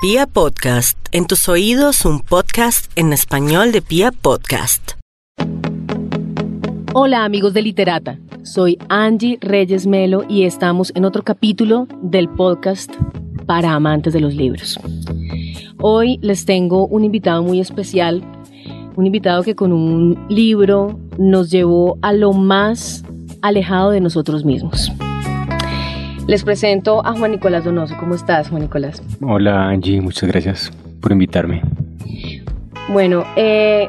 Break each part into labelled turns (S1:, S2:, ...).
S1: Pia Podcast, en tus oídos un podcast en español de Pia Podcast.
S2: Hola amigos de Literata, soy Angie Reyes Melo y estamos en otro capítulo del podcast para amantes de los libros. Hoy les tengo un invitado muy especial, un invitado que con un libro nos llevó a lo más alejado de nosotros mismos. Les presento a Juan Nicolás Donoso. ¿Cómo estás, Juan Nicolás?
S3: Hola, Angie. Muchas gracias por invitarme.
S2: Bueno, eh,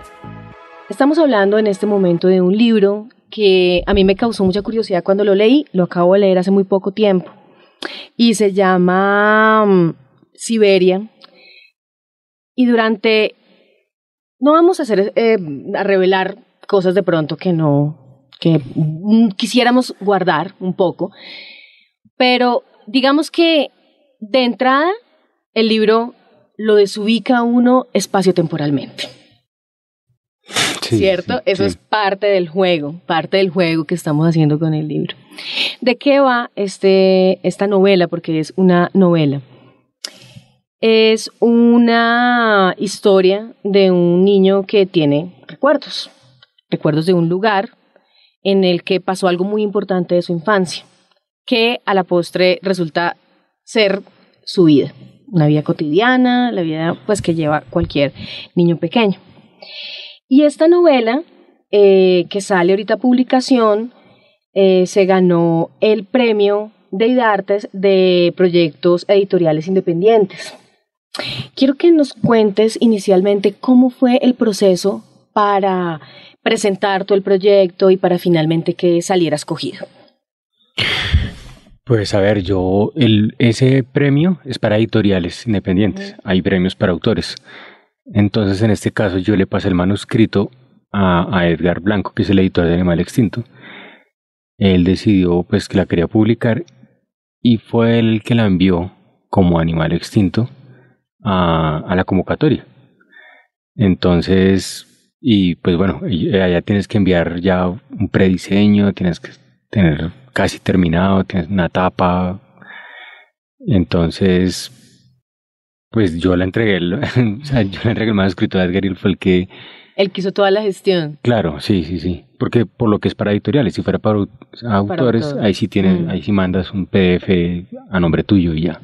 S2: estamos hablando en este momento de un libro que a mí me causó mucha curiosidad cuando lo leí. Lo acabo de leer hace muy poco tiempo. Y se llama mm, Siberia. Y durante... No vamos a hacer, eh, a revelar cosas de pronto que no, que mm, quisiéramos guardar un poco. Pero digamos que de entrada el libro lo desubica a uno espacio-temporalmente. ¿Cierto? Eso es parte del juego, parte del juego que estamos haciendo con el libro. ¿De qué va este, esta novela? Porque es una novela. Es una historia de un niño que tiene recuerdos, recuerdos de un lugar en el que pasó algo muy importante de su infancia que a la postre resulta ser su vida, una vida cotidiana, la vida pues que lleva cualquier niño pequeño. Y esta novela eh, que sale ahorita a publicación eh, se ganó el premio de IDARTES de proyectos editoriales independientes. Quiero que nos cuentes inicialmente cómo fue el proceso para presentar todo el proyecto y para finalmente que saliera escogido.
S3: Pues a ver, yo, el, ese premio es para editoriales independientes, hay premios para autores. Entonces, en este caso, yo le pasé el manuscrito a, Edgar Blanco, que es el editor de Animal Extinto. Él decidió pues que la quería publicar y fue el que la envió como Animal Extinto a, a la convocatoria. Entonces, y pues bueno, allá tienes que enviar ya un prediseño, tienes que tener casi terminado, tienes una tapa. Entonces, pues yo le entregué, el, o sea, yo le entregué el manuscrito a Edgar y fue el que...
S2: Él quiso toda la gestión.
S3: Claro, sí, sí, sí. Porque por lo que es para editoriales, si fuera para, autores, ahí sí tienes, mm. ahí sí mandas un PDF a nombre tuyo y ya.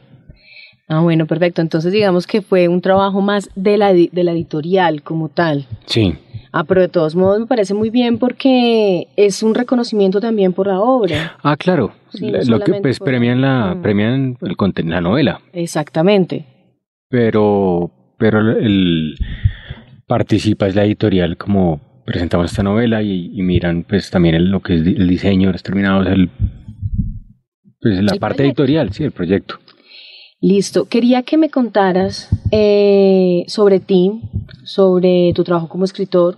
S2: Ah, bueno, perfecto. Entonces digamos que fue un trabajo más de la, de la editorial como tal.
S3: Sí.
S2: Ah, pero de todos modos me parece muy bien porque es un reconocimiento también por la obra.
S3: Ah, claro. lo que pues premian la mm. premian el contenido, la novela.
S2: Exactamente.
S3: Pero pero el participa es la editorial como presentamos esta novela y, miran pues también lo que es el diseño, los terminados, el pues la parte editorial, sí, el proyecto.
S2: Listo. Quería que me contaras eh, sobre ti, sobre tu trabajo como escritor.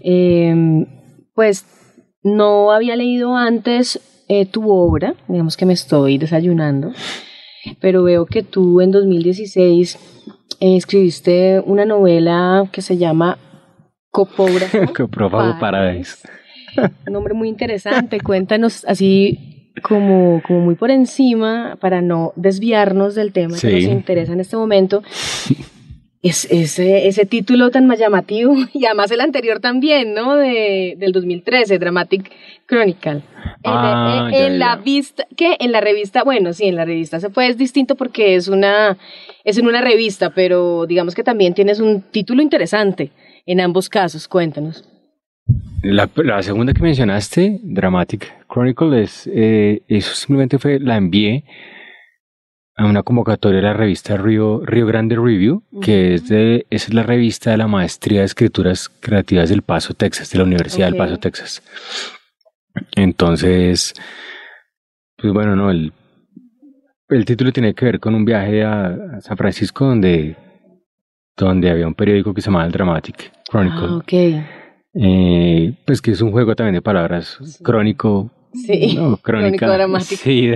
S2: Em, pues no había leído antes eh, tu obra, digamos que me estoy desayunando, pero veo que tú en 2016 eh, escribiste una novela que se llama Copógrafo.
S3: Copógrafo Paradise.
S2: Un nombre muy interesante. Cuéntanos así como, como muy por encima, para no desviarnos del tema que nos interesa en este momento, es ese, ese título tan más llamativo, y además el anterior también, ¿no? De, del 2013, Dramatic Chronicle.
S3: Ah,
S2: en, la vista, ¿qué? En la revista, bueno, sí, en la revista se puede, es distinto porque es una, es en una revista, pero digamos que también tienes un título interesante en ambos casos, cuéntanos.
S3: La, la, segunda que mencionaste, Dramatic Chronicle, es, eh, eso simplemente fue, la envié a una convocatoria de la revista Río, Río Grande Review, que es de, esa es la revista de la maestría de escrituras creativas del Paso, Texas, de la Universidad del Paso, Texas. Entonces, pues bueno, no, el, el título tiene que ver con un viaje a, San Francisco donde, donde había un periódico que se llamaba el Dramatic Chronicle.
S2: Ah, okay.
S3: Eh, pues que es un juego también de palabras, crónico.
S2: Sí, crónico dramático.
S3: Sí,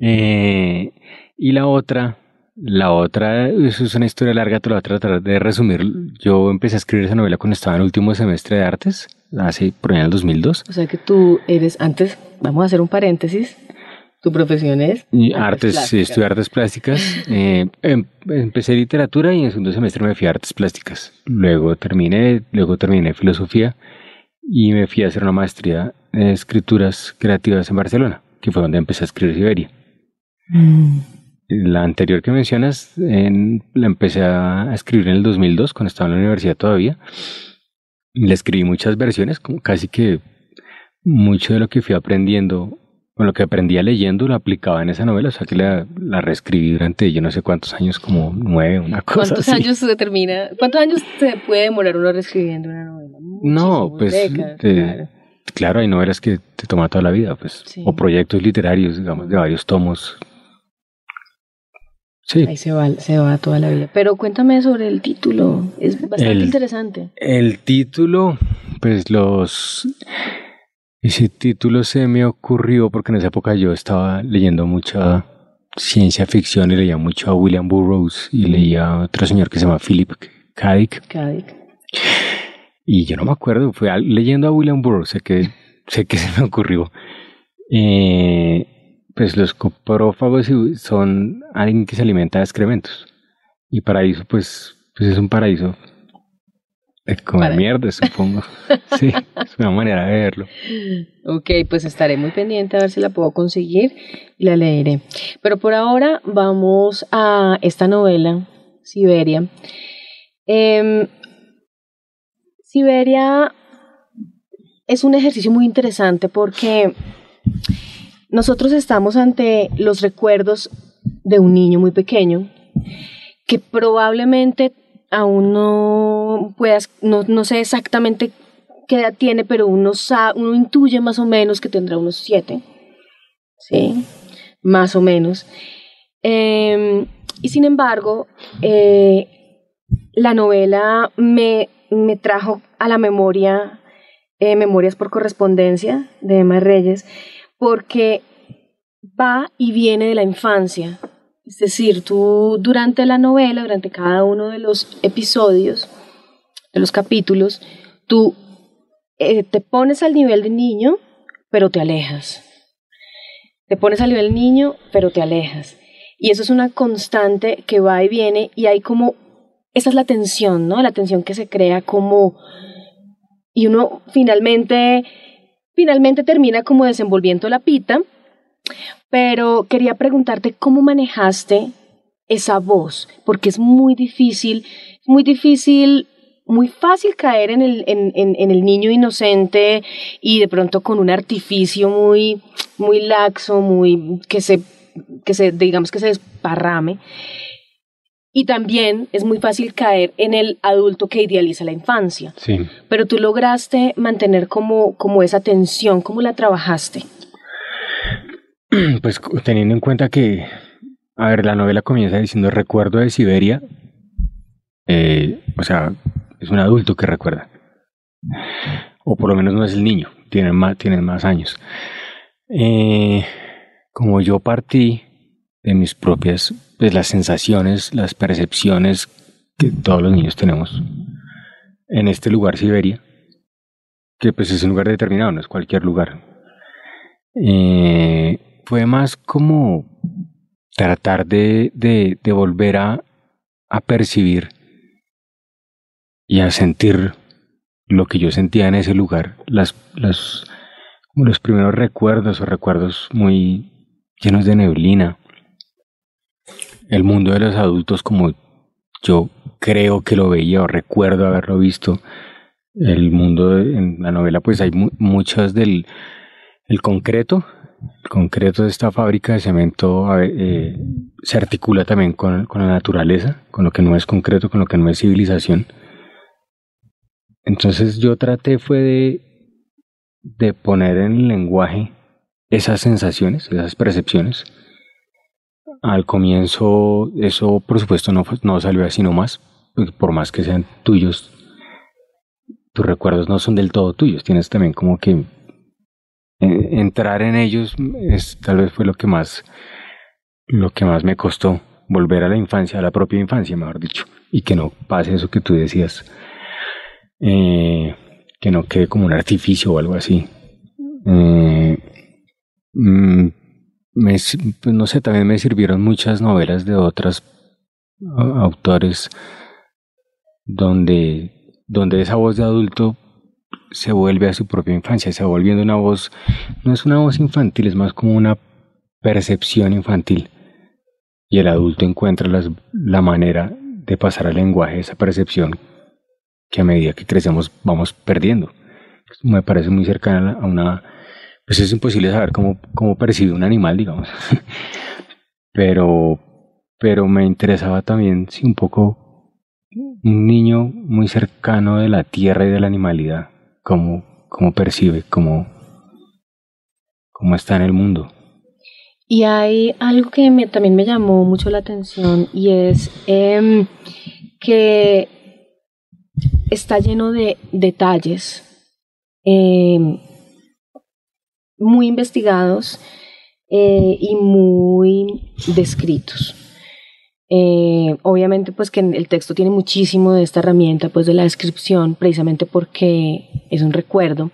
S3: eh, y la otra, la otra, eso es una historia larga, te la voy a tratar de resumir. Yo empecé a escribir esa novela cuando estaba en el último semestre de artes, hace por allá en el 2002.
S2: O sea que tú eres, antes, vamos a hacer un paréntesis, ¿Tu profesión es?
S3: artes, sí, estudié artes plásticas. Eh, em, empecé literatura y en el segundo semestre me fui a artes plásticas. Luego terminé, luego terminé filosofía y me fui a hacer una maestría en escrituras creativas en Barcelona, que fue donde empecé a escribir Siberia. Mm. La anterior que mencionas, la empecé a escribir en el 2002, cuando estaba en la universidad todavía. Le escribí muchas versiones, como casi que mucho de lo que fui aprendiendo, o lo que aprendía leyendo, lo aplicaba en esa novela, o sea que la, la reescribí durante yo no sé cuántos años, como nueve, una cosa
S2: ¿Cuántos años se termina? ¿Cuántos años se puede demorar uno reescribiendo una novela?
S3: no, pues claro. hay novelas que te toman toda la vida, pues, o proyectos literarios, digamos, de varios tomos
S2: Ahí se va, se va toda la vida. Pero cuéntame sobre el título, es bastante interesante.
S3: El título, pues los... Ese título se me ocurrió porque en esa época yo estaba leyendo mucha ciencia ficción y leía mucho a William Burroughs y leía a otro señor que se llama Philip K. Dick. Y yo no me acuerdo, fue leyendo a William Burroughs, sé que, sé que se me ocurrió. Eh, pues los coprófagos son alguien que se alimenta de excrementos. Y paraíso, pues, pues es un paraíso como mierda, supongo. sí, es una manera de verlo.
S2: Ok, pues estaré muy pendiente a ver si la puedo conseguir y la leeré. Pero por ahora vamos a esta novela, Siberia. Em, Siberia es un ejercicio muy interesante porque nosotros estamos ante los recuerdos de un niño muy pequeño que probablemente aún no puedas, no, sé exactamente qué edad tiene, pero uno, uno intuye más o menos que tendrá unos siete, ¿sí? Más o menos. Em, y sin embargo, eh, la novela me, me, trajo a la memoria eh, Memorias por correspondencia de Emma Reyes, porque va y viene de la infancia. Es decir, tú durante la novela, durante cada uno de los episodios, de los capítulos, tú eh, te pones al nivel de niño, pero te alejas. Te pones al nivel de niño, pero te alejas. Y eso es una constante que va y viene y hay como, esa es la tensión, ¿no? La tensión que se crea como, y uno finalmente finalmente termina como desenvolviendo la pita, pero quería preguntarte cómo manejaste esa voz, porque es muy difícil, muy difícil, muy fácil caer en el, en, en, el niño inocente y de pronto con un artificio muy, muy laxo, muy que se, que se, digamos que se desparrame. Y también es muy fácil caer en el adulto que idealiza la infancia.
S3: Sí.
S2: Pero tú lograste mantener como, como esa tensión, ¿cómo la trabajaste?
S3: Pues teniendo en cuenta que, a ver, la novela comienza diciendo recuerdo de Siberia, eh, o sea, es un adulto que recuerda. O por lo menos no es el niño, tiene más, más años. Eh, como yo partí de mis propias, pues las sensaciones, las percepciones que todos los niños tenemos en este lugar, Siberia, que pues es un lugar determinado, no es cualquier lugar. Eh, fue más como tratar de, de, volver a, a percibir y a sentir lo que yo sentía en ese lugar, las, las, como los primeros recuerdos o recuerdos muy llenos de neblina, el mundo de los adultos como yo creo que lo veía o recuerdo haberlo visto. El mundo en la novela pues hay muchas del el concreto. Concreto de esta fábrica de cemento eh, se articula también con, con la naturaleza, con lo que no es concreto, con lo que no es civilización. Entonces yo traté fue de, de poner en lenguaje esas sensaciones, esas percepciones, al comienzo eso por supuesto no, no salió así nomás, por más que sean tuyos, tus recuerdos no son del todo tuyos, tienes también como que entrar en ellos es tal vez fue lo que más lo que más me costó volver a la infancia, a la propia infancia, mejor dicho, y que no pase eso que tú decías, eh, que no quede como un artificio o algo así. Eh, mm, me, pues no sé, también me sirvieron muchas novelas de otros autores donde, donde esa voz de adulto se vuelve a su propia infancia, se va volviendo una voz, no es una voz infantil, es más como una percepción infantil. Y el adulto encuentra las, la manera de pasar al lenguaje esa percepción que a medida que crecemos vamos perdiendo. Me parece muy cercana a una... Pues es imposible saber cómo, cómo percibe un animal, digamos. pero, pero me interesaba también, sí, un poco un niño muy cercano de la tierra y de la animalidad cómo, cómo percibe, cómo, cómo está en el mundo.
S2: Y hay algo que me, también me llamó mucho la atención y es em, que está lleno de detalles em, muy investigados eh, y muy descritos. Eh, obviamente, pues que el texto tiene muchísimo de esta herramienta, pues de la descripción, precisamente porque es un recuerdo.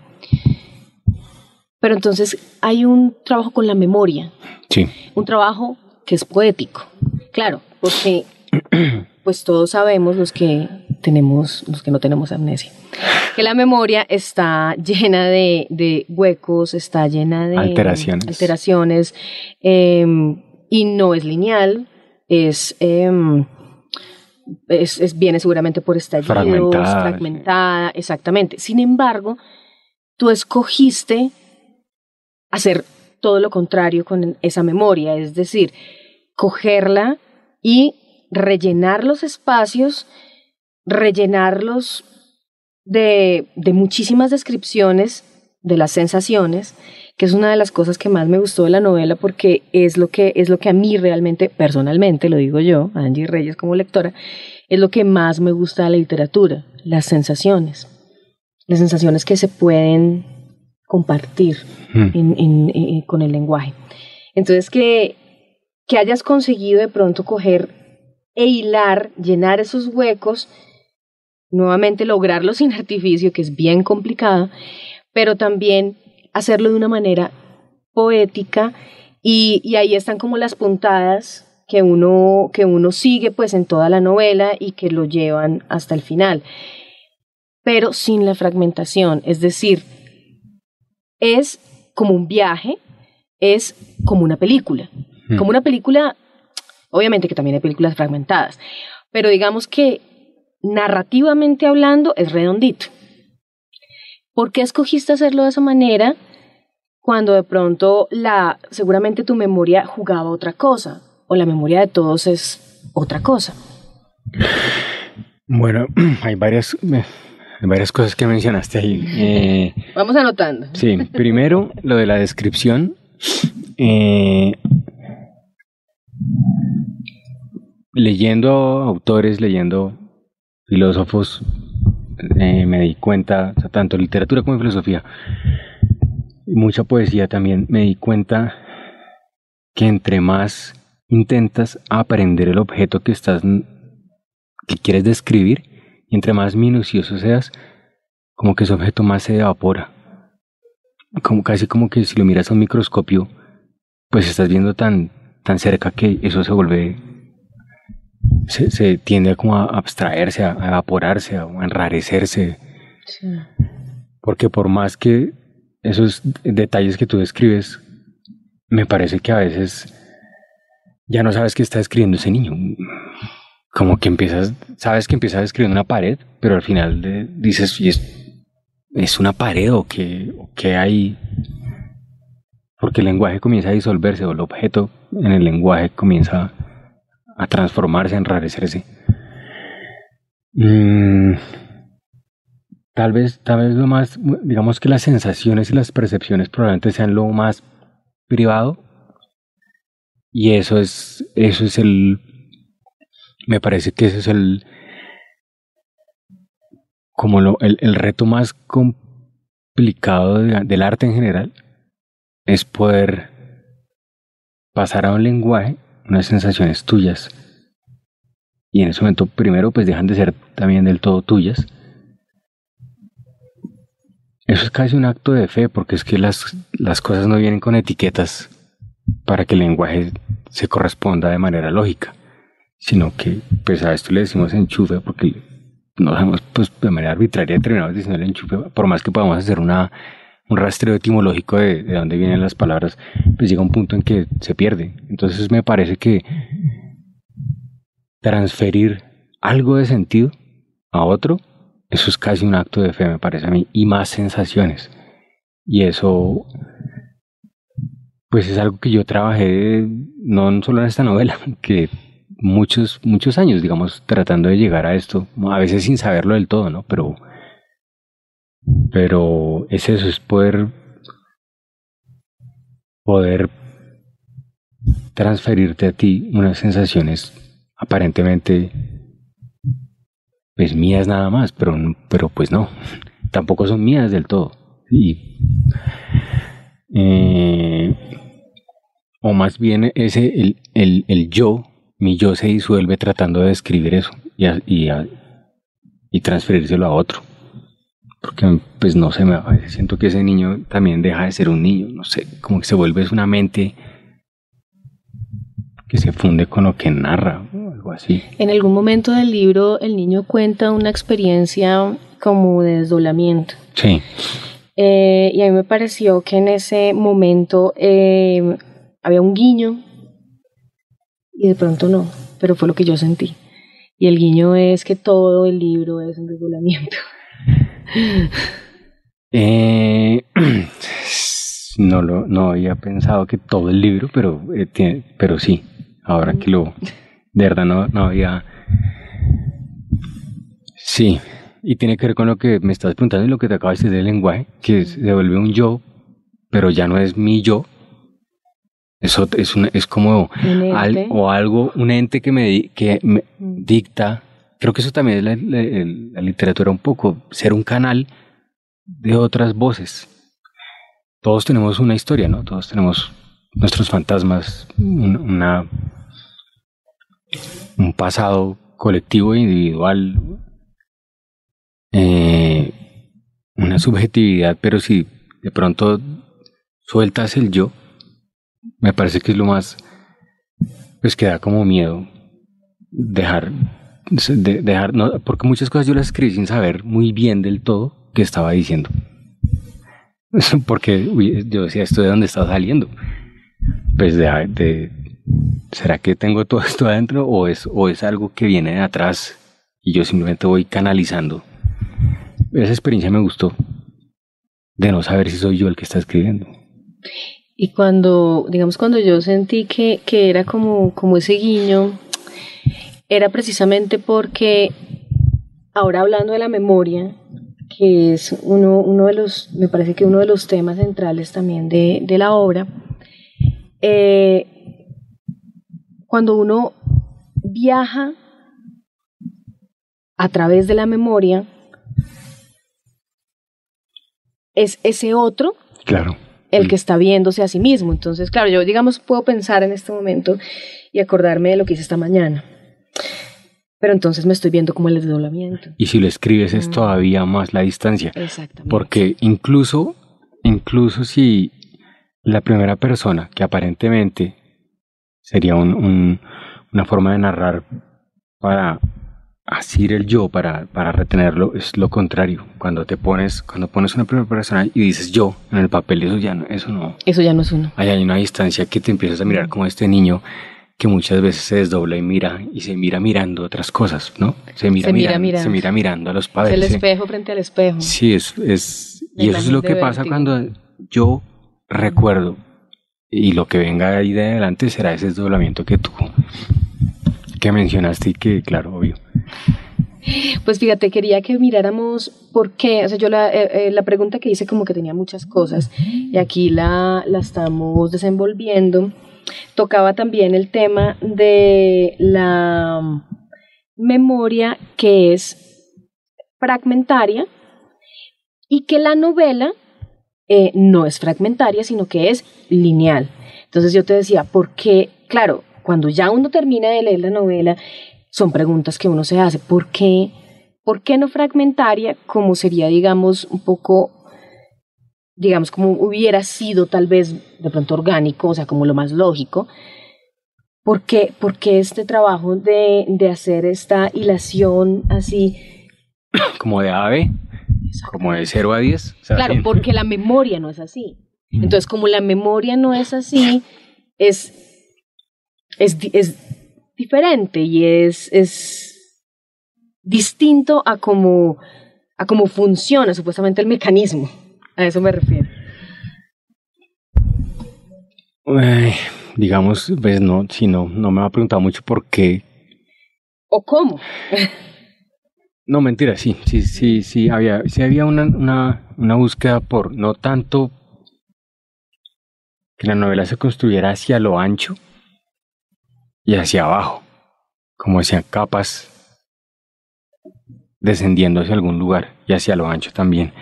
S2: Pero entonces hay un trabajo con la memoria.
S3: Sí.
S2: Un trabajo que es poético. Claro, porque pues todos sabemos los que tenemos, los que no tenemos amnesia, que la memoria está llena de, huecos, está llena de
S3: alteraciones,
S2: alteraciones em, y no es lineal, Em, es, es, viene seguramente por estallidos, fragmentada, fragmentada, exactamente. Sin embargo, tú escogiste hacer todo lo contrario con esa memoria, es decir, cogerla y rellenar los espacios, rellenarlos de, de muchísimas descripciones de las sensaciones que es una de las cosas que más me gustó de la novela porque es lo que, es lo que a mí realmente, personalmente, lo digo yo, Angie Reyes como lectora, es lo que más me gusta de la literatura, las sensaciones. Las sensaciones que se pueden compartir hmm. con el lenguaje. Entonces, que, que hayas conseguido de pronto coger e hilar, llenar esos huecos, nuevamente lograrlo sin artificio, que es bien complicado, pero también hacerlo de una manera poética y, ahí están como las puntadas que uno, que uno sigue pues en toda la novela y que lo llevan hasta el final, pero sin la fragmentación, es decir, es como un viaje, es como una película, hmm. como una película, obviamente que también hay películas fragmentadas, pero digamos que narrativamente hablando es redondito. ¿Por qué escogiste hacerlo de esa manera? cuando de pronto la, seguramente tu memoria jugaba otra cosa o la memoria de todos es otra cosa.
S3: Bueno, hay varias, varias cosas que mencionaste ahí.
S2: Eh, Vamos anotando.
S3: Sí, primero lo de la descripción. Eh, leyendo autores, leyendo filósofos, eh, me di cuenta, tanto literatura como filosofía, mucha poesía también, me di cuenta que entre más intentas aprender el objeto que estás que quieres describir y entre más minucioso seas, como que ese objeto más se evapora. Como casi como que si lo miras a un microscopio, pues estás viendo tan, tan cerca que eso se vuelve se, tiende a como a abstraerse, a, evaporarse, a, enrarecerse. Porque por más que esos detalles que tú describes, me parece que a veces ya no sabes qué está escribiendo ese niño. Como que empiezas, sabes que empiezas escribiendo una pared, pero al final dices, ¿y es, es una pared o qué, o qué hay? Porque el lenguaje comienza a disolverse o el objeto en el lenguaje comienza a transformarse, a enrarecerse. Mm, Tal vez, tal vez lo más, digamos que las sensaciones y las percepciones probablemente sean lo más privado. Y eso es, eso es el, me parece que ese es el, como lo, el, el reto más complicado del arte en general, es poder pasar a un lenguaje unas sensaciones tuyas. Y en ese momento, primero, pues dejan de ser también del todo tuyas eso es casi un acto de fe, porque es que las, las cosas no vienen con etiquetas. para que el lenguaje se corresponda de manera lógica, sino que pues a esto le decimos enchufe porque no sabemos pues de manera arbitraria terminamos diciendo el enchufe, por más que podamos hacer una un rastreo etimológico de, de dónde vienen las palabras, pues llega un punto en que se pierde. Entonces me parece que transferir algo de sentido a otro, eso es casi un acto de fe, me parece a mí, y más sensaciones. Y eso, pues es algo que yo trabajé no solo en esta novela, que muchos, muchos años, digamos, tratando de llegar a esto, a veces sin saberlo del todo, ¿no? Pero pero es eso, es poder, poder transferirte a ti unas sensaciones aparentemente pues mías nada más, pero, pero pues no, tampoco son mías del todo. Y, eh, o más bien ese, el, el, el, yo, mi yo se disuelve tratando de describir eso y, y, y transferírselo a otro porque pues no sé, me, siento que ese niño también deja de ser un niño, no sé, como que se vuelve es una mente que se funde con lo que narra, o algo así.
S2: En algún momento del libro el niño cuenta una experiencia como de desdoblamiento.
S3: Sí.
S2: Eh, y a mí me pareció que en ese momento eh, había un guiño y de pronto no, pero fue lo que yo sentí. Y el guiño es que todo el libro es un desdoblamiento.
S3: Eh, no lo no había pensado que todo el libro, pero eh, pero sí, ahora que lo de verdad no, no había Sí, y tiene que ver con lo que me estás preguntando y lo que te acabas de decir del lenguaje, que se vuelve un yo, pero ya no es mi yo. Eso es, es como o algo, un ente que me, que me mm. dicta creo que eso también es la, literatura un poco, ser un canal de otras voces. Todos tenemos una historia, ¿no? Todos tenemos nuestros fantasmas, una, un pasado colectivo e individual, eh, una subjetividad, pero si de pronto sueltas el yo, me parece que es lo más, pues que da como miedo dejar de dejar, no, porque muchas cosas yo las escribí sin saber muy bien del todo qué estaba diciendo. porque yo decía, ¿esto de dónde está saliendo? Pues de, de, ¿será que tengo todo esto adentro o es, o es algo que viene de atrás y yo simplemente voy canalizando? Esa experiencia me gustó, de no saber si soy yo el que está escribiendo.
S2: Y cuando, digamos, cuando yo sentí que, que era como, como ese guiño era precisamente porque, ahora hablando de la memoria, que es uno, uno de los, me parece que uno de los temas centrales también de, de la obra, eh, cuando uno viaja a través de la memoria, es ese otro
S3: claro.
S2: el que está viéndose a sí mismo. Entonces, claro, yo digamos puedo pensar en este momento y acordarme de lo que hice esta mañana pero entonces me estoy viendo como el desdoblamiento.
S3: Y si lo escribes es mm. todavía más la distancia.
S2: Exactamente.
S3: Porque incluso, incluso si la primera persona, que aparentemente sería un, una forma de narrar para asir el yo, para, para retenerlo, es lo contrario. Cuando te pones, cuando pones una primera persona y dices yo en el papel, eso ya no, eso no.
S2: Eso ya no es uno.
S3: hay una distancia que te empiezas a mirar como este niño que muchas veces se desdobla y mira y se mira mirando otras cosas, ¿no?
S2: Se mira, mirando,
S3: se mira mirando a los padres.
S2: el espejo frente al espejo.
S3: Sí, es, es y eso es lo que pasa cuando yo recuerdo y lo que venga ahí de adelante será ese desdoblamiento que tú que mencionaste y que claro, obvio.
S2: Pues fíjate, quería que miráramos por qué, o sea, yo la, eh, eh, la pregunta que hice como que tenía muchas cosas y aquí la, la estamos desenvolviendo tocaba también el tema de la memoria que es fragmentaria y que la novela eh, no es fragmentaria, sino que es lineal. Entonces yo te decía, ¿por qué? Claro, cuando ya uno termina de leer la novela, son preguntas que uno se hace. ¿Por qué? ¿Por qué no fragmentaria como sería, digamos, un poco digamos, como hubiera sido tal vez de pronto orgánico, o sea, como lo más lógico. ¿Por qué, porque este trabajo de, de hacer esta hilación así?
S3: Como de ave, como de 0 a 10.
S2: claro, porque la memoria no es así. Entonces, como la memoria no es así, es, es, es diferente y es, es distinto a cómo, a cómo funciona supuestamente el mecanismo. A eso me refiero.
S3: digamos, pues no, si no, no me ha preguntado mucho por qué.
S2: ¿O cómo?
S3: no, mentira, sí, sí, sí, sí, había, sí había una, una, una búsqueda por no tanto que la novela se construyera hacia lo ancho y hacia abajo, como decían capas descendiendo hacia algún lugar y hacia lo ancho también.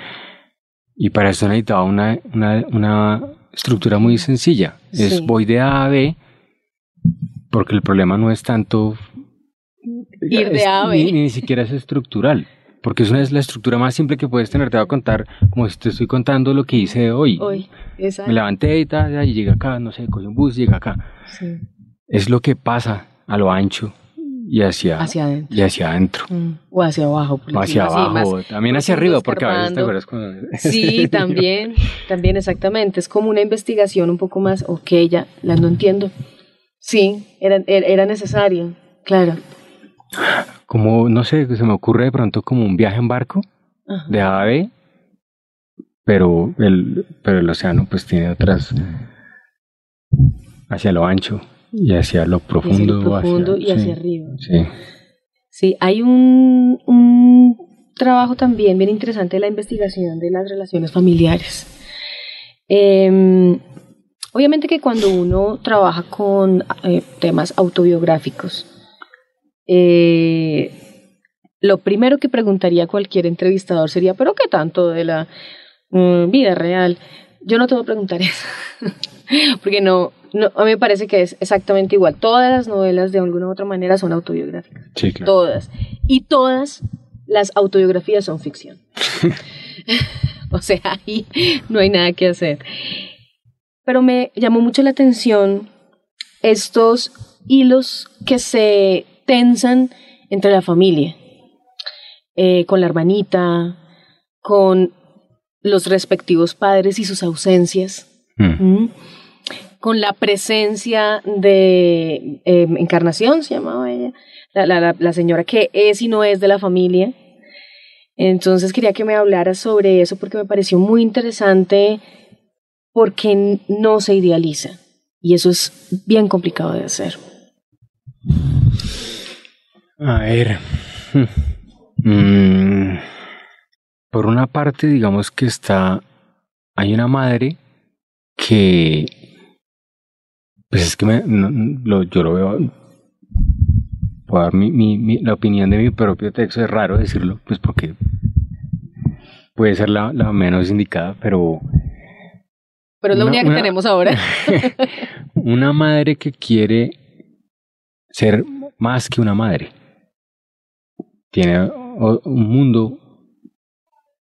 S3: Y para eso necesitaba una, una, una estructura muy sencilla. Es voy de A a B, porque el problema no es tanto...
S2: Ir de A a B.
S3: Ni, siquiera es estructural, porque es, una, es la estructura más simple que puedes tener. Te voy a contar, como si te estoy contando lo que hice hoy.
S2: Hoy,
S3: Me levanté y tal, y llegué acá, no sé, cogí un bus, llegué acá. Es lo que pasa a lo ancho y hacia,
S2: hacia adentro.
S3: Y hacia adentro.
S2: Mm. O hacia abajo.
S3: O hacia abajo, también hacia arriba, porque a veces te acuerdas
S2: Sí, también, también exactamente. Es como una investigación un poco más, ok, ya, la no entiendo. Sí, era, era necesario, claro.
S3: Como, no sé, se me ocurre de pronto como un viaje en barco de A a B, pero el, pero el océano pues tiene otras hacia lo ancho y hacia lo profundo.
S2: Y hacia, lo y hacia arriba.
S3: Sí.
S2: Sí, hay un, un trabajo también bien interesante de la investigación de las relaciones familiares. Em, obviamente que cuando uno trabaja con eh, temas autobiográficos, eh, lo primero que preguntaría cualquier entrevistador sería, ¿pero qué tanto de la mm, vida real? Yo no te voy a preguntar eso, porque no, no, a mí me parece que es exactamente igual. Todas las novelas de alguna u otra manera son autobiográficas.
S3: Sí, claro.
S2: Todas. Y todas las autobiografías son ficción. o sea, ahí no hay nada que hacer. Pero me llamó mucho la atención estos hilos que se tensan entre la familia, eh, con la hermanita, con los respectivos padres y sus ausencias. Mm. ¿Mm? Con la presencia de em, Encarnación, se llamaba ella, la, señora que es y no es de la familia. Entonces quería que me hablara sobre eso porque me pareció muy interesante porque no se idealiza y eso es bien complicado de hacer.
S3: A ver, mm, por una parte digamos que está, hay una madre que pues es que me, lo, yo lo veo, puedo dar mi, mi, la opinión de mi propio texto, es raro decirlo, pues porque puede ser la, la menos indicada, pero...
S2: Pero es la única que tenemos ahora.
S3: una madre que quiere ser más que una madre. Tiene un mundo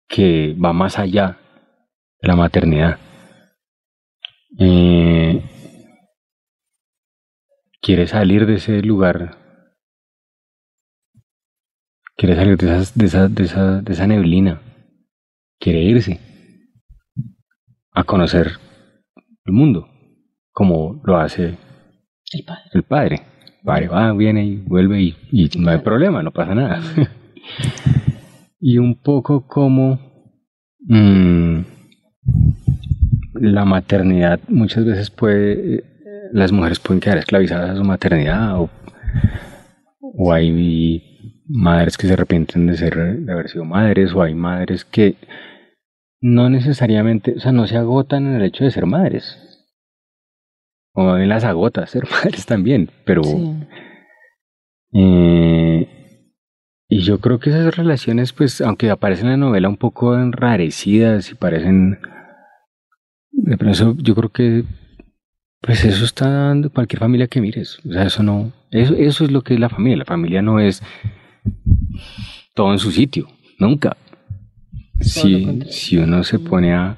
S3: que va más allá de la maternidad. Eh, quiere salir de ese lugar, quiere salir de, de, esa, de, esa, de esa neblina, quiere irse a conocer el mundo, como lo hace
S2: el padre.
S3: El padre, padre va, viene y vuelve y, no hay problema, no pasa nada. y un poco como mm, la maternidad muchas veces puede las mujeres pueden quedar esclavizadas a su maternidad o, o hay madres que se arrepienten de, ser, de haber sido madres o hay madres que no necesariamente, o sea, no se agotan en el hecho de ser madres. O en las agotas ser madres también, pero... Eh, y yo creo que esas relaciones, pues, aunque aparecen en la novela un poco enrarecidas y parecen... De pronto, yo creo que pues eso está dando cualquier familia que mires. O sea, eso no, eso, eso es lo que es la familia. La familia no es todo en su sitio, nunca. Si, si uno se pone a,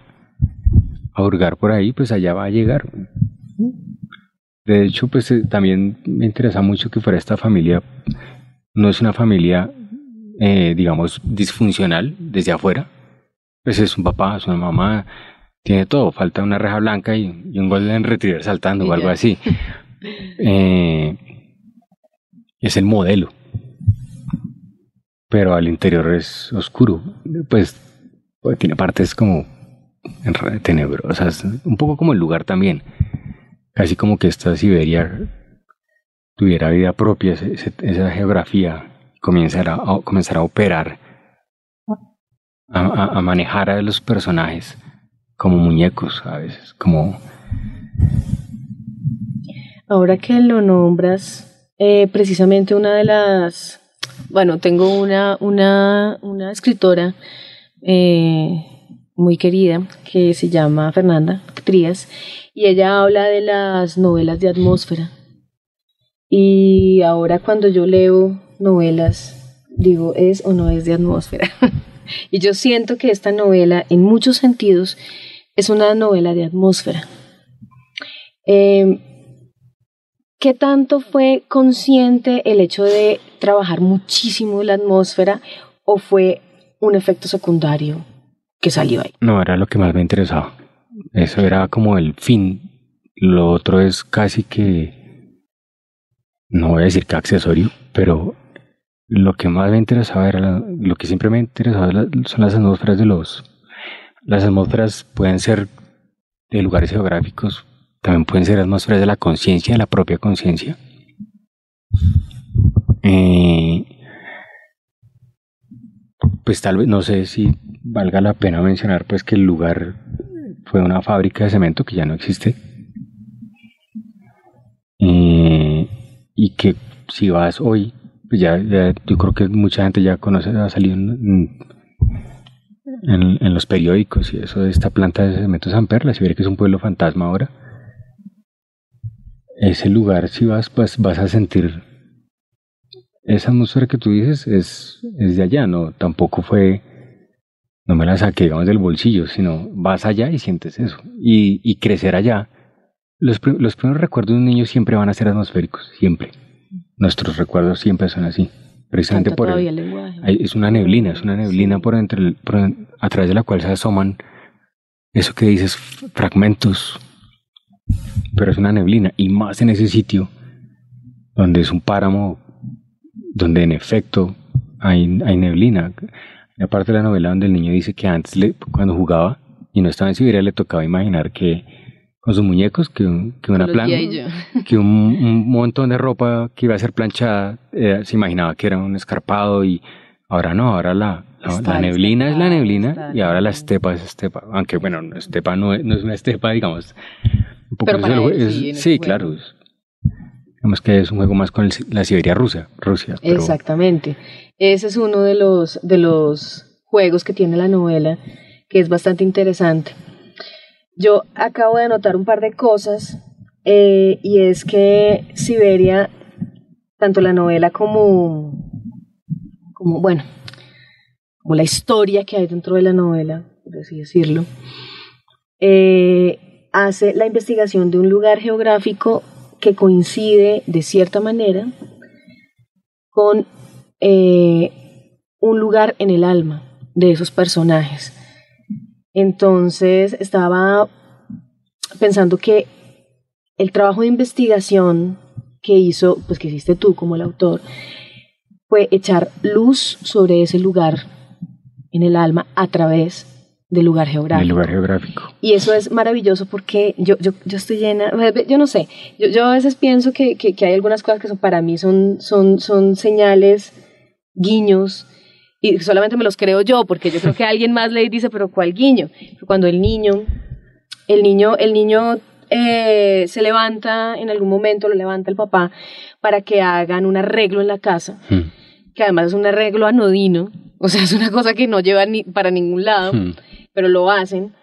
S3: a hurgar por ahí, pues allá va a llegar. De hecho, pues eh, también me interesa mucho que fuera esta familia, no es una familia, eh, digamos, disfuncional desde afuera, pues es un papá, es una mamá, tiene todo, falta una reja blanca y, un golden retriever saltando o algo así. Eh, es el modelo, pero al interior es oscuro, pues, pues tiene partes como tenebrosas, un poco como el lugar también, casi como que esta Siberia tuviera vida propia, esa geografía comenzara a, comenzar a operar, a, manejar a los personajes como muñecos a veces, como...
S2: Ahora que lo nombras, eh, precisamente una de las, bueno, tengo una, una, escritora eh, muy querida que se llama Fernanda Trías y ella habla de las novelas de atmósfera. Y ahora cuando yo leo novelas, digo, ¿es o no es de atmósfera? y yo siento que esta novela, en muchos sentidos, es una novela de atmósfera. Em, ¿Qué tanto fue consciente el hecho de trabajar muchísimo la atmósfera o fue un efecto secundario que salió ahí.
S3: No, era lo que más me interesaba. Eso era como el fin. Lo otro es casi que, no voy a decir que accesorio, pero lo que más me interesaba era, lo que siempre me interesaba son las atmósferas de los... Las atmósferas pueden ser de lugares geográficos, también pueden ser atmósferas de la conciencia, de la propia conciencia. Eh, pues tal vez, no sé si valga la pena mencionar pues que el lugar fue una fábrica de cemento que ya no existe. Eh, y que si vas hoy, pues ya, yo creo que mucha gente ya conoce, ha salido en, los periódicos y eso de esta planta de cemento San Perla, si ve que es un pueblo fantasma ahora. Ese lugar, si vas, pues vas a sentir esa atmósfera que tú dices es, es de allá, no, tampoco fue no me la saqué, digamos, del bolsillo, sino vas allá y sientes eso. Y, y crecer allá. Los, los primeros recuerdos de un niño siempre van a ser atmosféricos, siempre. Nuestros recuerdos siempre son así. Precisamente por el, es una neblina, es una neblina por entre a través de la cual se asoman eso que dices, fragmentos. Pero es una neblina, y más en ese sitio, donde es un páramo, donde en efecto hay, hay neblina. Aparte de la novela donde el niño dice que antes, cuando jugaba y no estaba en Siberia, le tocaba imaginar que con sus muñecos, que, que una plan, que un, montón de ropa que iba a ser planchada, eh, se imaginaba que era un escarpado y ahora no, ahora la, la, neblina es la neblina y ahora la estepa es estepa. Aunque bueno, estepa no, es una estepa, digamos. Un poco Pero sí, claro. digamos que es un juego más con la Siberia rusa. Rusia,
S2: Exactamente. Ese es uno de los, de los juegos que tiene la novela, que es bastante interesante. Yo acabo de anotar un par de cosas, eh, y es que Siberia, tanto la novela como, como, bueno, como la historia que hay dentro de la novela, por así decirlo, eh, hace la investigación de un lugar geográfico que coincide de cierta manera con eh, un lugar en el alma de esos personajes. Entonces estaba pensando que el trabajo de investigación que hizo, pues que hiciste tú como el autor, fue echar luz sobre ese lugar en el alma a través del lugar geográfico.
S3: lugar geográfico.
S2: Y eso es maravilloso porque yo, yo, yo estoy llena, yo no sé, yo, yo a veces pienso que, que, que, hay algunas cosas que son, para mí son, son, son señales guiños y solamente me los creo yo, porque yo creo que alguien más le dice, pero ¿cuál guiño? Cuando el niño, el niño, el niño eh, se levanta en algún momento, lo levanta el papá para que hagan un arreglo en la casa, hmm. que además es un arreglo anodino, o sea, es una cosa que no lleva ni para ningún lado, hmm. pero lo hacen.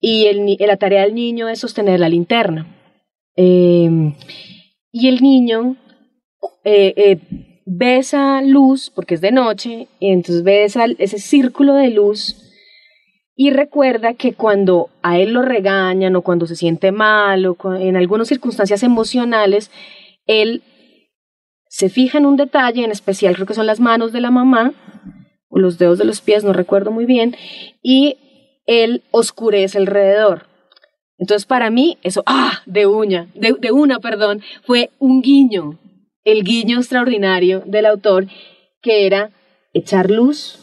S2: Y el, la tarea del niño es sostener la linterna. Eh, y el niño eh, eh ve esa luz, porque es de noche, y entonces ve ese círculo de luz y recuerda que cuando a él lo regañan o cuando se siente mal o en algunas circunstancias emocionales, él se fija en un detalle, en especial creo que son las manos de la mamá o los dedos de los pies, no recuerdo muy bien, y él oscurece alrededor. Entonces para mí eso, ah, de uña, de una, perdón, fue un guiño, el guiño extraordinario del autor que era echar luz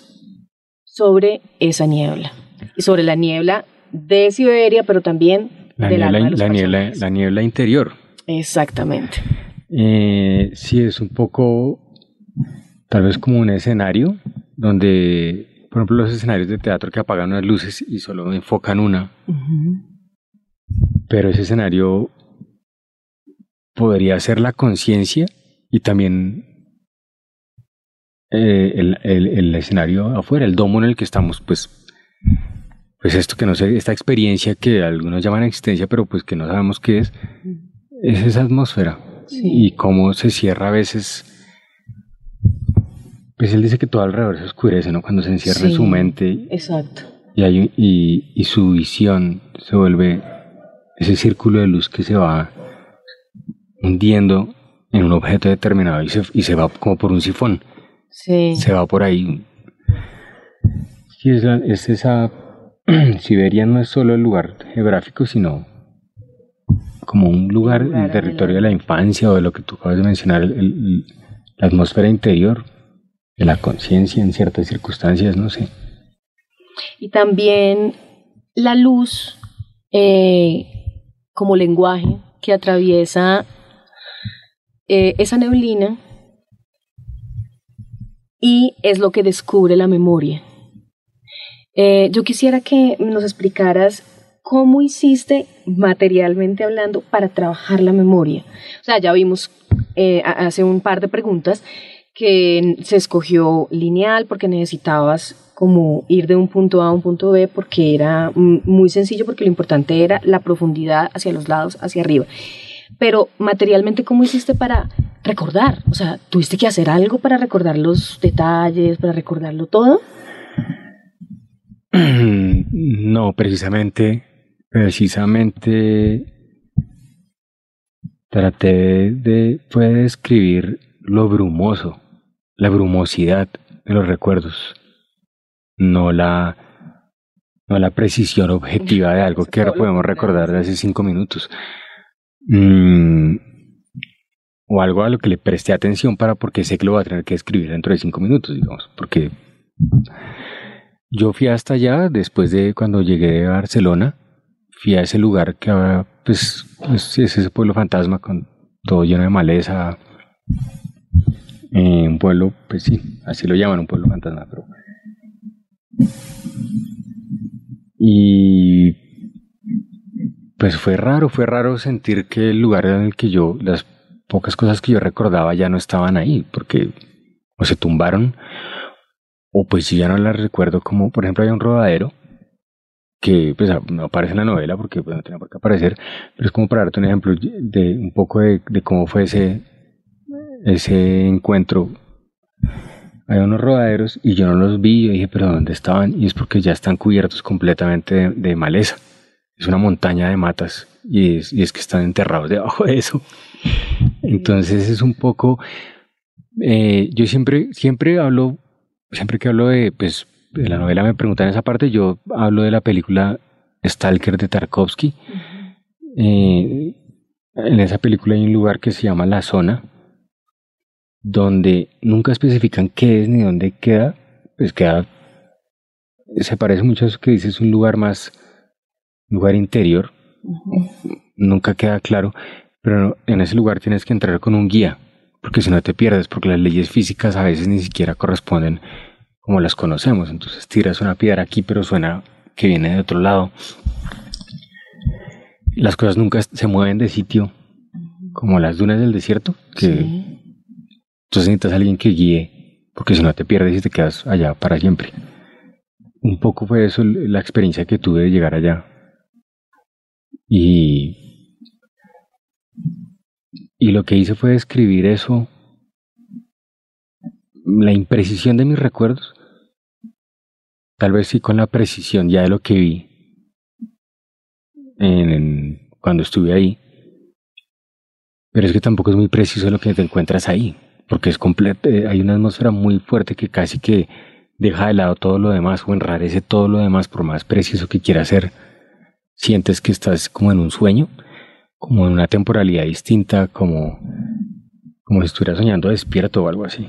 S2: sobre esa niebla y sobre la niebla de Siberia, pero también
S3: la
S2: de
S3: niebla,
S2: la,
S3: la, niebla, la niebla interior.
S2: Exactamente.
S3: Eh, sí, es un poco, tal vez como un escenario donde, por ejemplo, los escenarios de teatro que apagan unas luces y solo enfocan una. Pero ese escenario podría ser la conciencia y también eh, el, el, el, escenario afuera, el domo en el que estamos, pues, pues esto que no sé, esta experiencia que algunos llaman existencia, pero pues que no sabemos qué es, es esa atmósfera. Y cómo se cierra a veces. Pues él dice que todo alrededor se oscurece, ¿no? Cuando se encierra en su mente.
S2: Exacto.
S3: Y, hay, y, y su visión se vuelve ese círculo de luz que se va hundiendo en un objeto determinado y se, y se va como por un sifón.
S2: Sí.
S3: Se va por ahí. Sí, es, la, es esa. Siberia no es solo el lugar geográfico, sino como un lugar, el, lugar, el territorio de la infancia o de lo que tú acabas de mencionar, el, el, la atmósfera interior, de la conciencia en ciertas circunstancias, no sé.
S2: Y también la luz eh, como lenguaje que atraviesa eh, esa neblina y es lo que descubre la memoria. Eh, yo quisiera que nos explicaras cómo hiciste materialmente hablando para trabajar la memoria. O sea, ya vimos eh, hace un par de preguntas que se escogió lineal porque necesitabas como ir de un punto A a un punto B porque era muy sencillo porque lo importante era la profundidad hacia los lados, hacia arriba. Pero materialmente, ¿cómo hiciste para recordar? O sea, ¿tuviste que hacer algo para recordar los detalles, para recordarlo todo?
S3: No, precisamente, precisamente traté de, fue describir lo brumoso, la brumosidad de los recuerdos, no la, no la precisión objetiva de algo que ahora podemos recordar de hace cinco minutos. Mm, o algo a lo que le presté atención para porque sé que lo voy a tener que escribir dentro de cinco minutos, digamos, porque yo fui hasta allá después de cuando llegué a Barcelona, fui a ese lugar que ahora, pues, es, es ese pueblo fantasma con todo lleno de maleza, eh, un pueblo, pues sí, así lo llaman, un pueblo fantasma, pero... Y pues fue raro, fue raro sentir que el lugar en el que yo, las pocas cosas que yo recordaba ya no estaban ahí, porque o se tumbaron, o pues yo ya no las recuerdo como, por ejemplo, hay un rodadero que pues no aparece en la novela porque pues, no tenía por qué aparecer, pero es como para darte un ejemplo de un poco de, cómo fue ese, ese encuentro. Hay unos rodaderos y yo no los vi, yo dije, pero ¿dónde estaban? Y es porque ya están cubiertos completamente de, de maleza es una montaña de matas y es, y es, que están enterrados debajo de eso. Entonces es un poco, eh, yo siempre, siempre hablo, siempre que hablo de, pues, de la novela me preguntan esa parte, yo hablo de la película Stalker de Tarkovsky. Eh, en esa película hay un lugar que se llama La Zona, donde nunca especifican qué es ni dónde queda, pues queda, se parece mucho a eso que dices, es un lugar más lugar interior, nunca queda claro, pero en ese lugar tienes que entrar con un guía, porque si no te pierdes, porque las leyes físicas a veces ni siquiera corresponden como las conocemos, entonces tiras una piedra aquí, pero suena que viene de otro lado. Las cosas nunca se mueven de sitio, como las dunas del desierto, que sí. entonces necesitas a alguien que guíe, porque si no te pierdes y te quedas allá para siempre. Un poco fue eso la experiencia que tuve de llegar allá. Y, y lo que hice fue escribir eso, la imprecisión de mis recuerdos, tal vez sí con la precisión ya de lo que vi en, cuando estuve ahí, pero es que tampoco es muy preciso lo que te encuentras ahí, porque es completo, eh, hay una atmósfera muy fuerte que casi que deja de lado todo lo demás o enrarece todo lo demás por más preciso que quiera ser. Sientes que estás como en un sueño, como en una temporalidad distinta, como, como si estuvieras soñando despierto o algo así.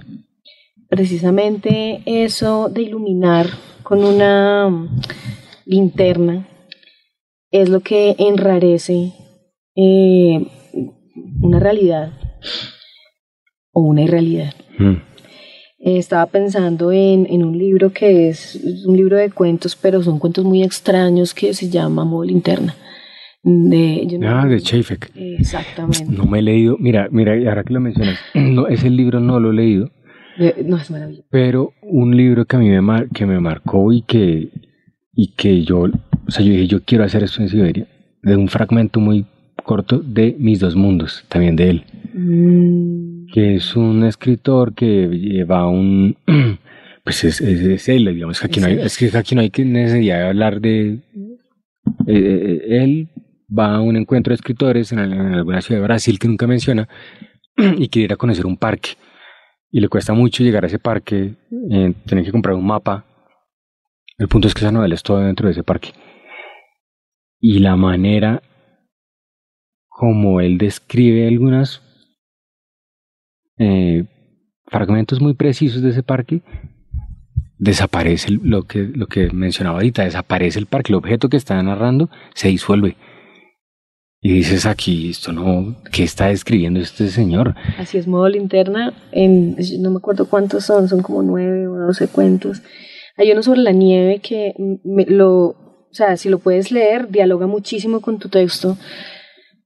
S2: Precisamente eso de iluminar con una linterna es lo que enrarece eh, una realidad o una irrealidad. Mm. Estaba pensando en, en, un libro que es un libro de cuentos, pero son cuentos muy extraños que se llama Modo Linterna.
S3: De, ah, de Chafek.
S2: Exactamente.
S3: No me he leído, mira, mira, ahora que lo mencionas, no, ese libro no lo he leído.
S2: no, es maravilloso.
S3: Pero un libro que a mí me, mar, que me marcó y que, y que yo, o sea, yo dije, yo quiero hacer esto en Siberia, de un fragmento muy corto de Mis dos mundos, también de él. Mm. Que es un escritor que lleva un... Pues es, es, él, digamos, que aquí no hay, es que aquí no hay necesidad de hablar de... Eh, eh, él va a un encuentro de escritores en, alguna ciudad de Brasil que nunca menciona y quiere ir a conocer un parque. Y le cuesta mucho llegar a ese parque, eh, tiene que comprar un mapa. El punto es que esa novela es todo dentro de ese parque. Y la manera como él describe algunos eh, fragmentos muy precisos de ese parque, desaparece lo que, lo que mencionaba ahorita, desaparece el parque, el objeto que está narrando se disuelve. Y dices aquí, esto no, ¿qué está describiendo este señor?
S2: Así es, modo linterna, en, no me acuerdo cuántos son, son como nueve o doce cuentos. Hay uno sobre la nieve que lo, o sea, si lo puedes leer, dialoga muchísimo con tu texto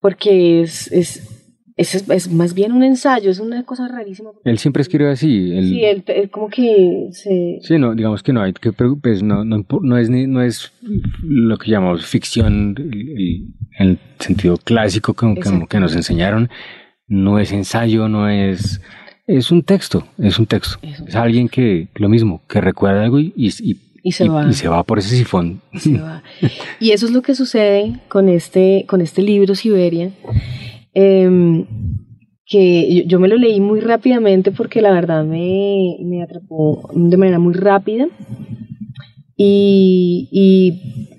S2: porque es, es, es, más bien un ensayo, es una cosa rarísima.
S3: Él siempre escribe así.
S2: sí, él, como que se...
S3: Sí, no, digamos que no hay que pues no, no, no, es, no es lo que llamamos ficción en el sentido clásico como, que nos enseñaron, no es ensayo, no es... Es un texto, es un texto. Es, alguien que, lo mismo, que recuerda algo y, y
S2: y se va.
S3: Y se va por ese sifón.
S2: Y, eso es lo que sucede con este, con este libro, Siberia. Em, que yo, me lo leí muy rápidamente porque la verdad me, me atrapó de manera muy rápida. Y, y,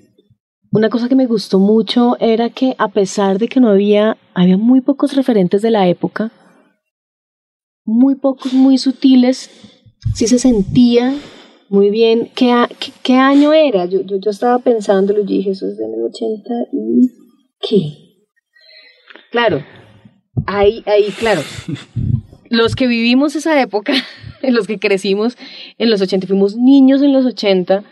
S2: una cosa que me gustó mucho era que a pesar de que no había, había muy pocos referentes de la época, muy pocos, muy sutiles, sí se sentía muy bien, ¿qué, qué, año era? Yo, yo, yo estaba pensando y dije, eso es del 80 y qué. Claro, ahí, ahí, claro. Los que vivimos esa época, los que crecimos en los 80, fuimos niños en los 80,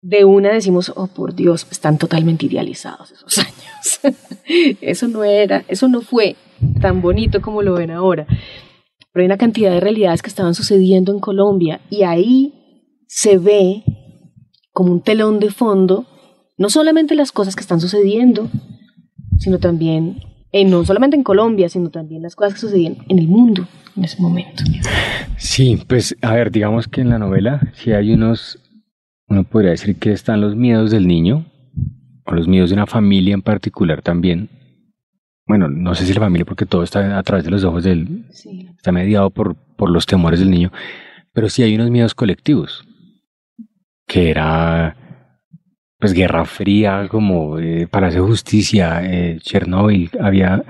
S2: de una decimos, oh por Dios, están totalmente idealizados esos años. eso no era, eso no fue tan bonito como lo ven ahora. Pero hay una cantidad de realidades que estaban sucediendo en Colombia y ahí se ve como un telón de fondo, no solamente las cosas que están sucediendo, sino también, eh, no solamente en Colombia, sino también las cosas que sucedían en el mundo en ese momento.
S3: Sí, pues a ver, digamos que en la novela si hay unos, uno podría decir que están los miedos del niño, o los miedos de una familia en particular también. Bueno, no sé si la familia, porque todo está a través de los ojos del... Sí. Está mediado por, por los temores del niño, pero sí hay unos miedos colectivos que era pues Guerra Fría, como eh, para hacer justicia, eh, Chernóbil, había...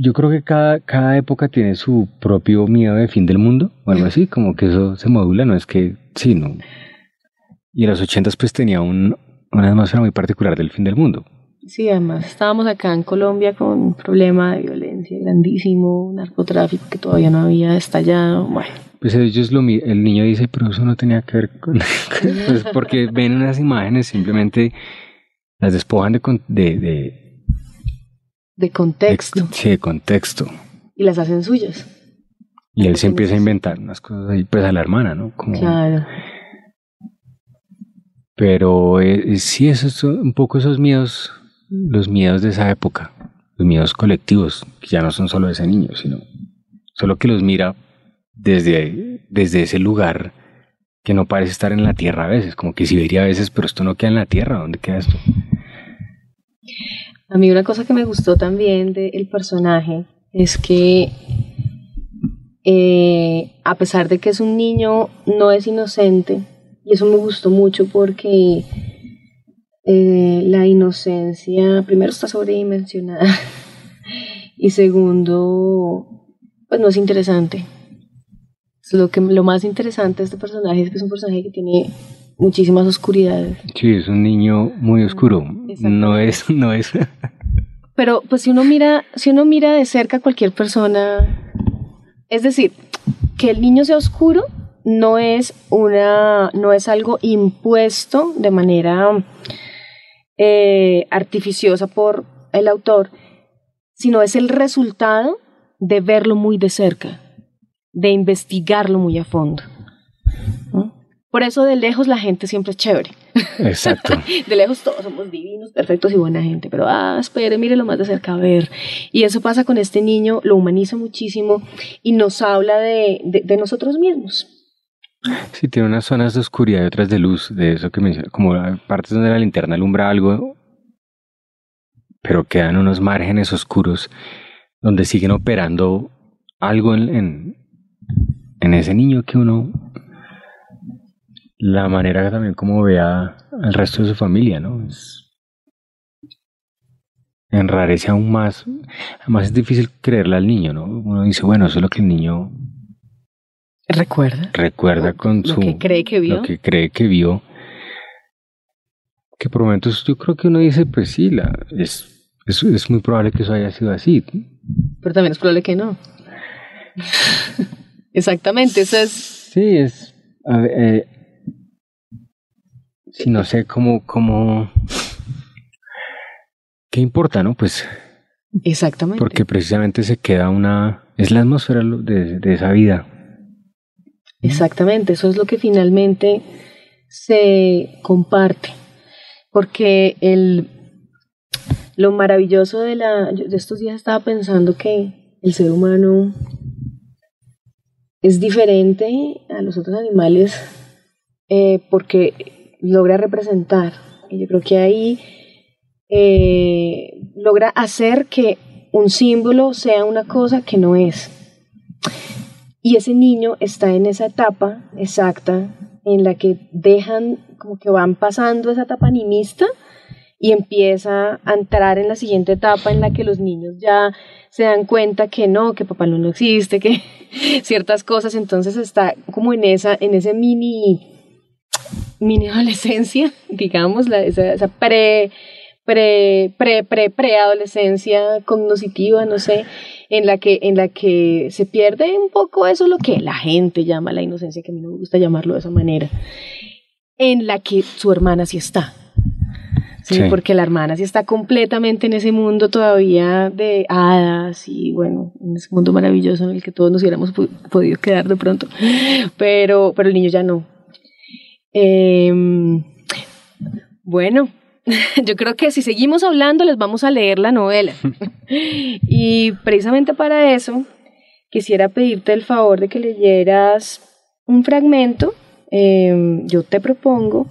S3: Yo creo que cada, cada época tiene su propio miedo de fin del mundo, o algo así, como que eso se modula, no es que, sí, no. Y en los ochentas pues tenía un, una atmósfera muy particular del fin del mundo.
S2: Sí, además estábamos acá en Colombia con un problema de violencia grandísimo, narcotráfico que todavía no había estallado, bueno.
S3: Pues ellos lo, el niño dice, pero eso no tenía que ver con... pues porque ven unas imágenes, simplemente las despojan de... De,
S2: de, contexto.
S3: sí, de contexto.
S2: Y las hacen suyas.
S3: Y él se empieza a inventar unas cosas ahí, pues a la hermana, ¿no?
S2: Claro.
S3: Pero eh, sí, eso es un poco esos miedos, los miedos de esa época, los miedos colectivos, que ya no son solo de ese niño, sino solo que los mira desde, desde ese lugar que no parece estar en la Tierra a veces, como que si vería a veces, pero esto no queda en la Tierra, ¿dónde queda esto?
S2: A mí una cosa que me gustó también del personaje es que eh, a pesar de que es un niño, no es inocente. Y eso me gustó mucho porque eh, la inocencia, primero, está sobredimensionada. y segundo, pues no es interesante. Lo, que, lo más interesante de este personaje es que es un personaje que tiene muchísimas oscuridades.
S3: Sí, es un niño muy oscuro. No es, no es.
S2: Pero pues si uno mira, si uno mira de cerca a cualquier persona, es decir, que el niño sea oscuro no es una, no es algo impuesto de manera eh, artificiosa por el autor, sino es el resultado de verlo muy de cerca, de investigarlo muy a fondo. Por eso de lejos la gente siempre es chévere.
S3: Exacto.
S2: de lejos todos somos divinos, perfectos y buena gente, pero ah, espere, mire lo más de cerca, a ver. Y eso pasa con este niño, lo humaniza muchísimo y nos habla de, de, nosotros mismos.
S3: Sí, tiene unas zonas de oscuridad y otras de luz, de eso que menciona, como partes donde la linterna alumbra algo, pero quedan unos márgenes oscuros donde siguen operando algo en, en, en ese niño que uno la manera también como vea al resto de su familia, ¿no? enrarece aún más. Además es difícil creerle al niño, ¿no? Uno dice, bueno, eso es lo que el niño
S2: recuerda.
S3: Recuerda con
S2: lo
S3: su...
S2: que cree que vio.
S3: Lo que cree que vio. Que por momentos yo creo que uno dice, pues sí, la, es, es, es muy probable que eso haya sido así.
S2: Pero también es probable que no. Exactamente, eso es...
S3: Sí, es... A ver, eh, si no sé cómo, cómo, ¿qué importa, no? Pues.
S2: Exactamente.
S3: Porque precisamente se queda una, es la atmósfera de, de esa vida.
S2: Exactamente, eso es lo que finalmente se comparte. Porque el, lo maravilloso de, la, de estos días estaba pensando que el ser humano es diferente a los otros animales eh, porque logra representar. Y yo creo que ahí eh, logra hacer que un símbolo sea una cosa que no es. Y ese niño está en esa etapa exacta en la que dejan, como que van pasando esa etapa animista y empieza a entrar en la siguiente etapa en la que los niños ya se dan cuenta que no, que papá no, no existe, que ciertas cosas, entonces está como en esa, en ese mini mini adolescencia, digamos, la, esa, esa pre, pre, pre, pre, preadolescencia cognitiva, no sé, en la que, en la que se pierde un poco eso lo que la gente llama la inocencia, que a mí no me gusta llamarlo de esa manera, en la que su hermana sí está. Sí, porque la hermana sí está completamente en ese mundo todavía de hadas y bueno, en ese mundo maravilloso en el que todos nos hubiéramos podido quedar de pronto. Pero, pero el niño ya no. Em, bueno, yo creo que si seguimos hablando les vamos a leer la novela. y precisamente para eso quisiera pedirte el favor de que leyeras un fragmento. Em, yo te propongo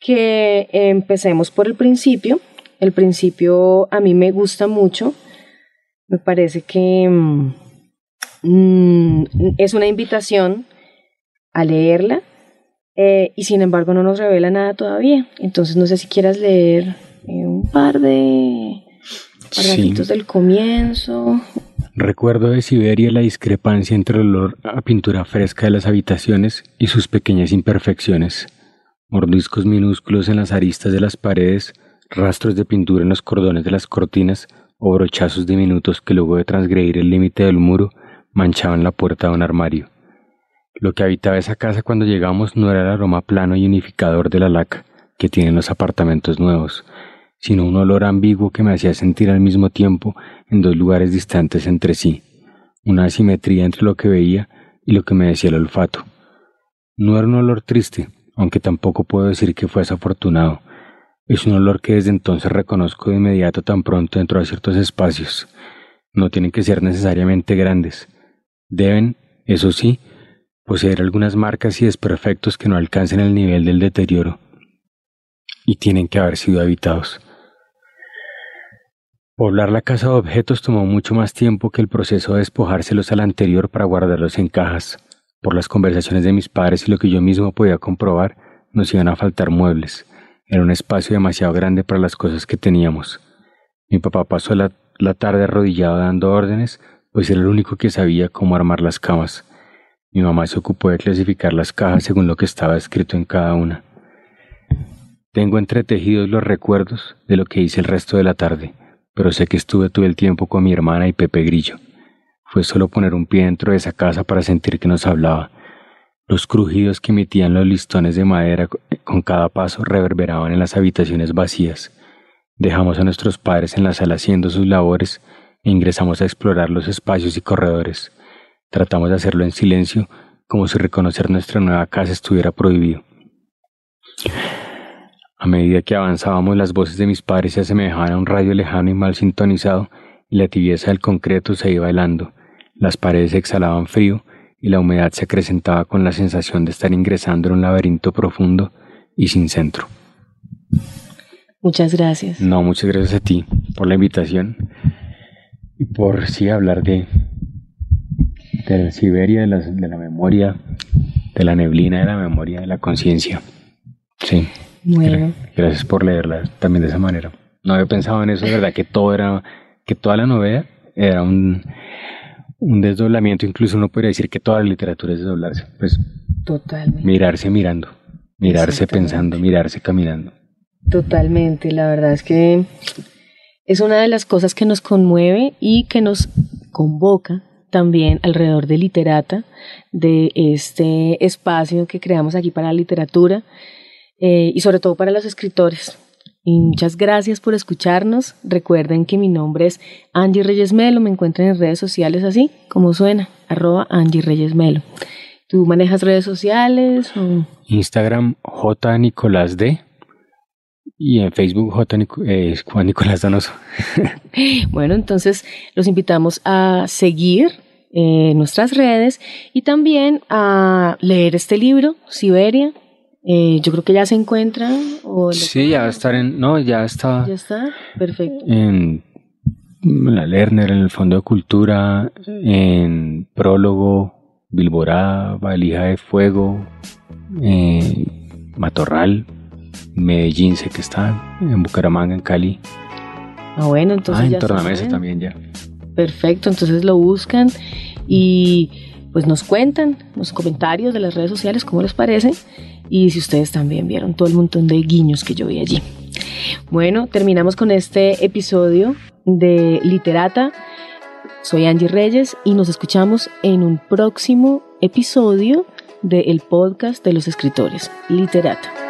S2: que empecemos por el principio. El principio a mí me gusta mucho. Me parece que mm, es una invitación a leerla eh, y sin embargo no nos revela nada todavía. Entonces no sé si quieras leer eh, un par de parrafitos del comienzo.
S3: Recuerdo de Siberia la discrepancia entre el olor a pintura fresca de las habitaciones y sus pequeñas imperfecciones. Mordiscos minúsculos en las aristas de las paredes, rastros de pintura en los cordones de las cortinas o brochazos diminutos que luego de transgredir el límite del muro manchaban la puerta de un armario. Lo que habitaba esa casa cuando llegamos no era el aroma plano y unificador de la laca que tienen los apartamentos nuevos, sino un olor ambiguo que me hacía sentir al mismo tiempo en dos lugares distantes entre sí, una asimetría entre lo que veía y lo que me decía el olfato. No era un olor triste, aunque tampoco puedo decir que fuese afortunado. Es un olor que desde entonces reconozco de inmediato tan pronto dentro de ciertos espacios. No tienen que ser necesariamente grandes. Deben, eso sí, poseer algunas marcas y desperfectos que no alcancen el nivel del deterioro y tienen que haber sido habitados. Poblar la casa de objetos tomó mucho más tiempo que el proceso de despojárselos al anterior para guardarlos en cajas. Por las conversaciones de mis padres y lo que yo mismo podía comprobar, nos iban a faltar muebles. Era un espacio demasiado grande para las cosas que teníamos. Mi papá pasó la, la tarde arrodillado dando órdenes, pues era el único que sabía cómo armar las camas. Mi mamá se ocupó de clasificar las cajas según lo que estaba escrito en cada una. Tengo entretejidos los recuerdos de lo que hice el resto de la tarde pero sé que estuve todo el tiempo con mi hermana y Pepe Grillo. Fue solo poner un pie dentro de esa casa para sentir que nos hablaba. Los crujidos que emitían los listones de madera con cada paso reverberaban en las habitaciones vacías. Dejamos a nuestros padres en la sala haciendo sus labores e ingresamos a explorar los espacios y corredores. Tratamos de hacerlo en silencio, como si reconocer nuestra nueva casa estuviera prohibido. A medida que avanzábamos, las voces de mis padres se asemejaban a un rayo lejano y mal sintonizado, y la tibieza del concreto se iba helando. Las paredes exhalaban frío, y la humedad se acrecentaba con la sensación de estar ingresando en un laberinto profundo y sin centro.
S2: Muchas gracias.
S3: No, muchas gracias a ti por la invitación y por sí hablar de, de la Siberia, de la, de la memoria, de la neblina, de la memoria, de la conciencia. Sí.
S2: Bueno.
S3: Gracias por leerla también de esa manera. No había pensado en eso, de verdad, que todo era, que toda la novela era un, un desdoblamiento, incluso uno podría decir que toda la literatura es desdoblarse. Pues
S2: Totalmente.
S3: mirarse mirando, mirarse pensando, mirarse caminando.
S2: Totalmente, la verdad es que es una de las cosas que nos conmueve y que nos convoca también alrededor de Literata, de este espacio que creamos aquí para la literatura eh, y sobre todo para los escritores. Y muchas gracias por escucharnos. Recuerden que mi nombre es Angie Reyes Melo. Me encuentran en redes sociales así como suena, arroba Angie Reyes Melo. ¿Tú manejas redes sociales? O?
S3: Instagram J Nicolás D y en Facebook J eh, Juan Nicolás Donoso.
S2: bueno, entonces los invitamos a seguir eh, nuestras redes y también a leer este libro, Siberia, eh, yo creo que ya se encuentra. O
S3: sí, ya va a estar en. No, ya está.
S2: Ya está, perfecto.
S3: En la Lerner, en el Fondo de Cultura, en Prólogo, Bilborada, Valija de Fuego, eh, Matorral, Medellín, sé que está, en Bucaramanga, en Cali.
S2: Ah, bueno, entonces.
S3: Ah, en
S2: ya
S3: Tornamesa también ya.
S2: Perfecto, entonces lo buscan y pues nos cuentan los comentarios de las redes sociales cómo les parece y si ustedes también vieron todo el montón de guiños que yo vi allí. Bueno, terminamos con este episodio de Literata. Soy Angie Reyes y nos escuchamos en un próximo episodio del podcast de los escritores, Literata.